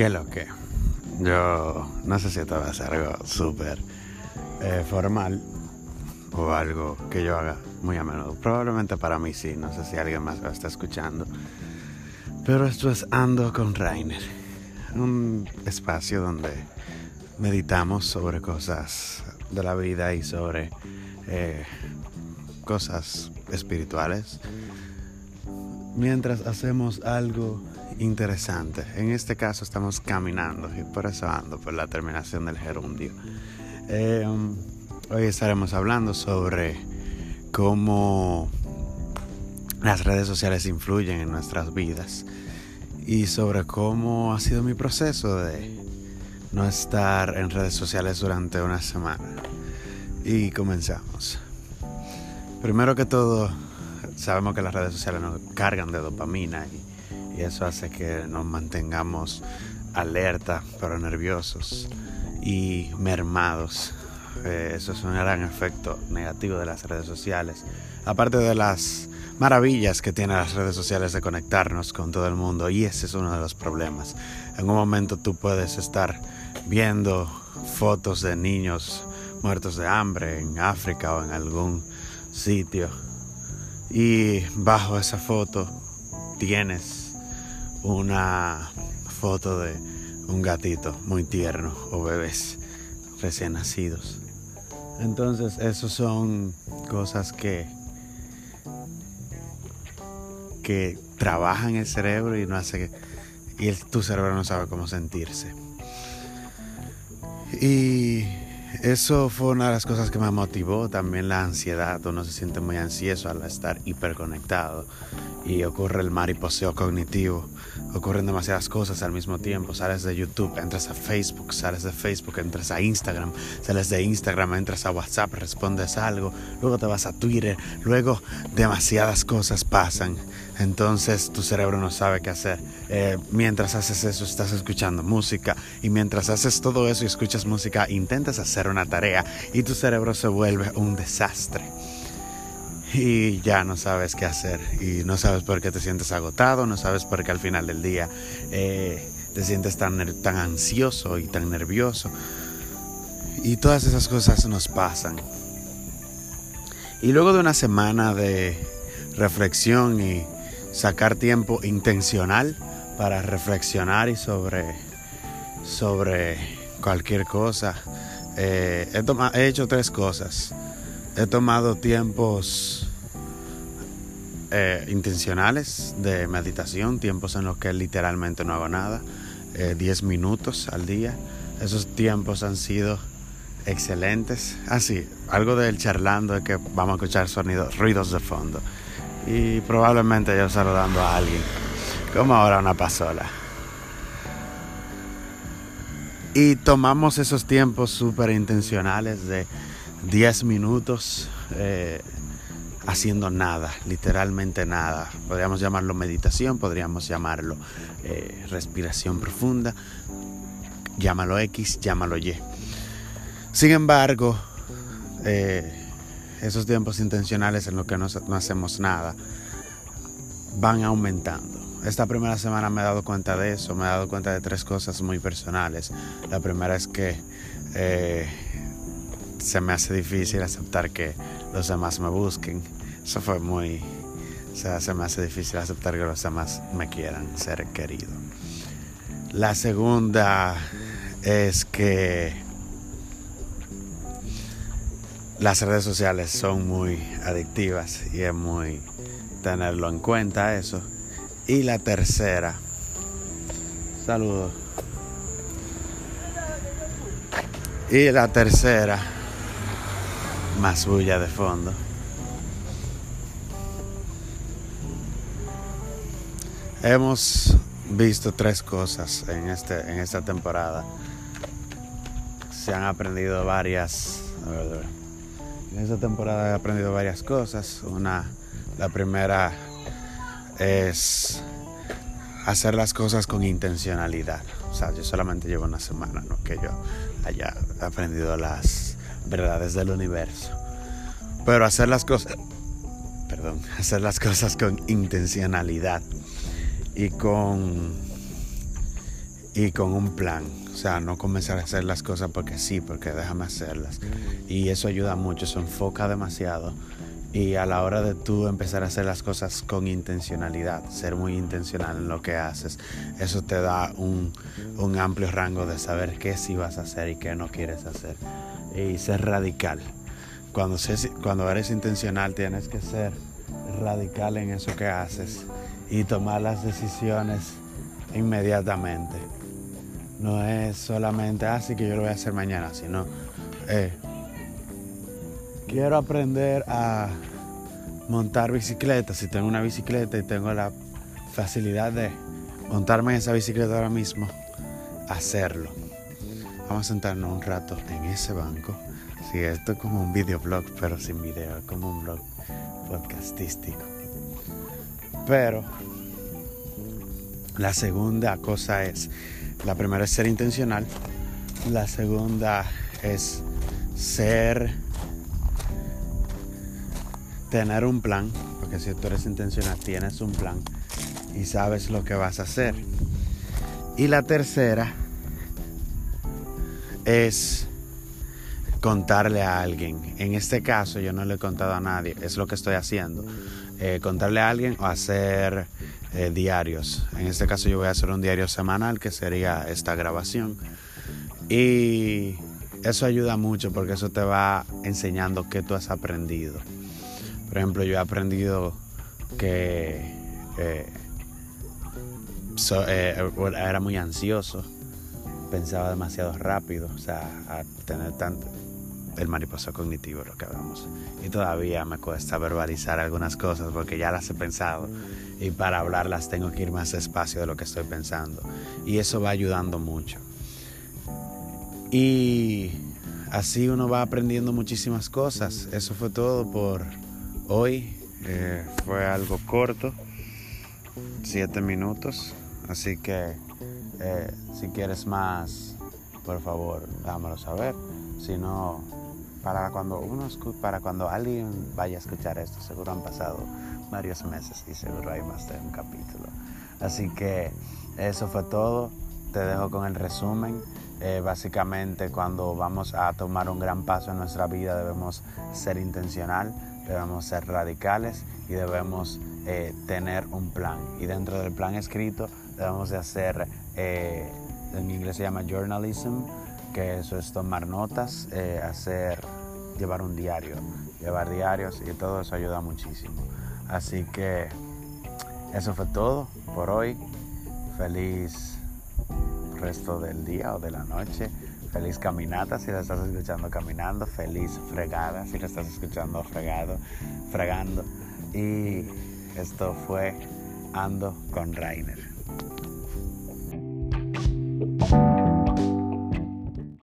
¿Qué lo que? Yo no sé si esto va a ser algo súper eh, formal o algo que yo haga muy a menudo. Probablemente para mí sí, no sé si alguien más lo está escuchando. Pero esto es Ando con Rainer, un espacio donde meditamos sobre cosas de la vida y sobre eh, cosas espirituales mientras hacemos algo interesante. En este caso estamos caminando y por eso ando por la terminación del gerundio. Eh, hoy estaremos hablando sobre cómo las redes sociales influyen en nuestras vidas y sobre cómo ha sido mi proceso de no estar en redes sociales durante una semana. Y comenzamos. Primero que todo, sabemos que las redes sociales nos cargan de dopamina y, eso hace que nos mantengamos alerta pero nerviosos y mermados. Eh, eso es un gran efecto negativo de las redes sociales. Aparte de las maravillas que tienen las redes sociales de conectarnos con todo el mundo y ese es uno de los problemas. En un momento tú puedes estar viendo fotos de niños muertos de hambre en África o en algún sitio y bajo esa foto tienes una foto de un gatito muy tierno o bebés recién nacidos. Entonces, esos son cosas que que trabajan el cerebro y no hace que, y tu cerebro no sabe cómo sentirse. Y eso fue una de las cosas que me motivó, también la ansiedad, uno se siente muy ansioso al estar hiperconectado y ocurre el mariposeo cognitivo, ocurren demasiadas cosas al mismo tiempo, sales de YouTube, entras a Facebook, sales de Facebook, entras a Instagram, sales de Instagram, entras a WhatsApp, respondes algo, luego te vas a Twitter, luego demasiadas cosas pasan, entonces tu cerebro no sabe qué hacer. Eh, mientras haces eso estás escuchando música. Y mientras haces todo eso y escuchas música intentas hacer una tarea y tu cerebro se vuelve un desastre y ya no sabes qué hacer y no sabes por qué te sientes agotado, no sabes por qué al final del día eh, te sientes tan, tan ansioso y tan nervioso. Y todas esas cosas nos pasan. Y luego de una semana de reflexión y sacar tiempo intencional para reflexionar y sobre, sobre cualquier cosa, eh, he, he hecho tres cosas. He tomado tiempos eh, intencionales de meditación, tiempos en los que literalmente no hago nada, 10 eh, minutos al día. Esos tiempos han sido excelentes. Así, ah, algo del charlando es que vamos a escuchar sonidos, ruidos de fondo. Y probablemente yo saludando a alguien, como ahora una pasola. Y tomamos esos tiempos súper intencionales de 10 minutos. Eh, haciendo nada, literalmente nada. Podríamos llamarlo meditación, podríamos llamarlo eh, respiración profunda, llámalo X, llámalo Y. Sin embargo, eh, esos tiempos intencionales en los que no, hacemos nada van aumentando. Esta primera semana me he dado cuenta de eso, me he dado cuenta de tres cosas muy personales. La primera es que eh, se me hace difícil aceptar que los demás me busquen. Eso fue muy... Se me hace difícil aceptar que los demás me quieran ser querido. La segunda es que las redes sociales son muy adictivas y es muy tenerlo en cuenta eso. Y la tercera, saludos. Y la tercera, más bulla de fondo. Hemos visto tres cosas en, este, en esta temporada. Se han aprendido varias. En esta temporada he aprendido varias cosas. Una, la primera es hacer las cosas con intencionalidad. O sea, yo solamente llevo una semana, no que yo haya aprendido las verdades del universo. Pero hacer las cosas, perdón, hacer las cosas con intencionalidad y con y con un plan. O sea, no comenzar a hacer las cosas porque sí, porque déjame hacerlas. Y eso ayuda mucho, eso enfoca demasiado. Y a la hora de tú empezar a hacer las cosas con intencionalidad, ser muy intencional en lo que haces, eso te da un, un amplio rango de saber qué sí vas a hacer y qué no quieres hacer. Y ser radical. Cuando, eres intencional tienes que ser radical en eso que haces y tomar las decisiones inmediatamente. No es solamente así ah, que yo lo voy a hacer mañana, sino eh, quiero aprender a montar bicicleta. Si tengo una bicicleta y tengo la facilidad de montarme en esa bicicleta ahora mismo, hacerlo. Vamos a sentarnos un rato en ese banco. Sí, esto es como un videoblog, pero sin video, como un blog podcastístico. Pero la segunda cosa es, la primera es ser intencional, la segunda es ser, tener un plan, porque si tú eres intencional tienes un plan y sabes lo que vas a hacer. Y la tercera es contarle a alguien. En este caso yo no le he contado a nadie, es lo que estoy haciendo. Eh, contarle a alguien o hacer eh, diarios. En este caso yo voy a hacer un diario semanal que sería esta grabación. Y eso ayuda mucho porque eso te va enseñando qué tú has aprendido. Por ejemplo, yo he aprendido que eh, era muy ansioso, pensaba demasiado rápido, o sea, a tener tanto, el mariposa cognitivo, lo que hablamos. Y todavía me cuesta verbalizar algunas cosas porque ya las he pensado y para hablarlas tengo que ir más despacio de lo que estoy pensando. Y eso va ayudando mucho. Y así uno va aprendiendo muchísimas cosas. Eso fue todo por hoy. Eh, fue algo corto, siete minutos. Así que eh, si quieres más, por favor, dámelo saber. Si no, para cuando uno para cuando alguien vaya a escuchar esto, seguro han pasado varios meses y seguro hay más de un capítulo. Así que eso fue todo. Te dejo con el resumen. Eh, básicamente cuando vamos a tomar un gran paso en nuestra vida debemos ser intencional, debemos ser radicales y debemos eh, tener un plan. Y dentro del plan escrito debemos de hacer, eh, en inglés se llama journalism, que eso es tomar notas, eh, hacer, llevar un diario, llevar diarios y todo eso ayuda muchísimo. Así que eso fue todo por hoy. Feliz resto del día o de la noche. Feliz caminata si la estás escuchando caminando. Feliz fregada si la estás escuchando fregado, fregando. Y esto fue Ando con Rainer.